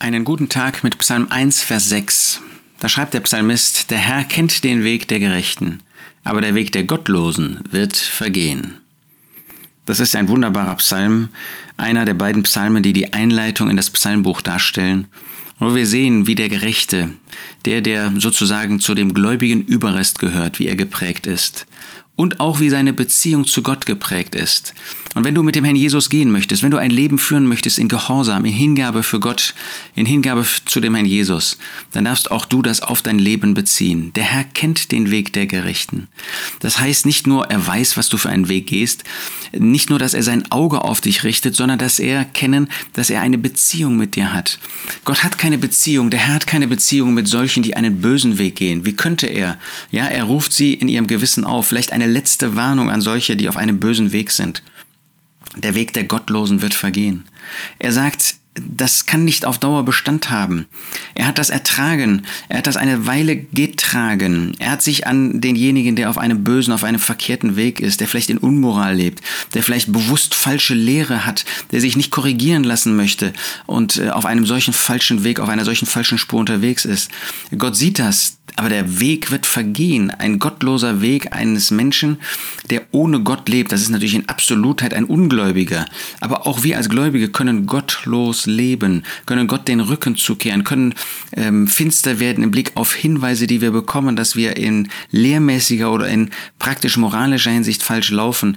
Einen guten Tag mit Psalm 1, Vers 6. Da schreibt der Psalmist, der Herr kennt den Weg der Gerechten, aber der Weg der Gottlosen wird vergehen. Das ist ein wunderbarer Psalm, einer der beiden Psalmen, die die Einleitung in das Psalmbuch darstellen, wo wir sehen, wie der Gerechte, der, der sozusagen zu dem gläubigen Überrest gehört, wie er geprägt ist und auch wie seine Beziehung zu Gott geprägt ist. Und wenn du mit dem Herrn Jesus gehen möchtest, wenn du ein Leben führen möchtest in Gehorsam, in Hingabe für Gott, in Hingabe zu dem Herrn Jesus, dann darfst auch du das auf dein Leben beziehen. Der Herr kennt den Weg der Gerechten. Das heißt nicht nur, er weiß, was du für einen Weg gehst, nicht nur, dass er sein Auge auf dich richtet, sondern dass er kennen, dass er eine Beziehung mit dir hat. Gott hat keine Beziehung, der Herr hat keine Beziehung mit solchen, die einen bösen Weg gehen. Wie könnte er? Ja, er ruft sie in ihrem Gewissen auf, vielleicht eine letzte Warnung an solche, die auf einem bösen Weg sind. Der Weg der Gottlosen wird vergehen. Er sagt, das kann nicht auf Dauer Bestand haben. Er hat das ertragen, er hat das eine Weile getragen. Er hat sich an denjenigen, der auf einem bösen, auf einem verkehrten Weg ist, der vielleicht in Unmoral lebt, der vielleicht bewusst falsche Lehre hat, der sich nicht korrigieren lassen möchte und äh, auf einem solchen falschen Weg, auf einer solchen falschen Spur unterwegs ist. Gott sieht das, aber der Weg wird vergehen. Ein gottloser Weg eines Menschen, der ohne Gott lebt, das ist natürlich in Absolutheit ein Ungläubiger. Aber auch wir als Gläubige können gottlos leben, können Gott den Rücken zukehren, können ähm, finster werden im Blick auf Hinweise, die wir bekommen, dass wir in lehrmäßiger oder in praktisch moralischer Hinsicht falsch laufen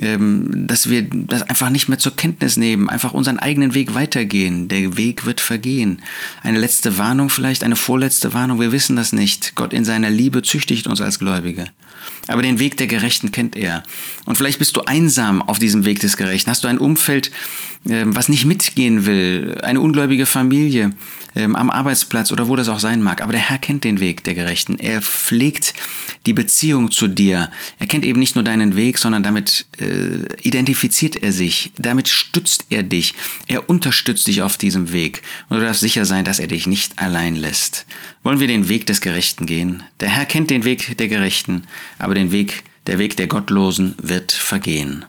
dass wir das einfach nicht mehr zur Kenntnis nehmen, einfach unseren eigenen Weg weitergehen. Der Weg wird vergehen. Eine letzte Warnung vielleicht, eine vorletzte Warnung, wir wissen das nicht. Gott in seiner Liebe züchtigt uns als Gläubige. Aber den Weg der Gerechten kennt er. Und vielleicht bist du einsam auf diesem Weg des Gerechten. Hast du ein Umfeld, ähm, was nicht mitgehen will, eine ungläubige Familie ähm, am Arbeitsplatz oder wo das auch sein mag. Aber der Herr kennt den Weg der Gerechten. Er pflegt die Beziehung zu dir. Er kennt eben nicht nur deinen Weg, sondern damit äh, identifiziert er sich. Damit stützt er dich. Er unterstützt dich auf diesem Weg. Und du darfst sicher sein, dass er dich nicht allein lässt. Wollen wir den Weg des Gerechten gehen? Der Herr kennt den Weg der Gerechten, aber den Weg, der Weg der Gottlosen wird vergehen.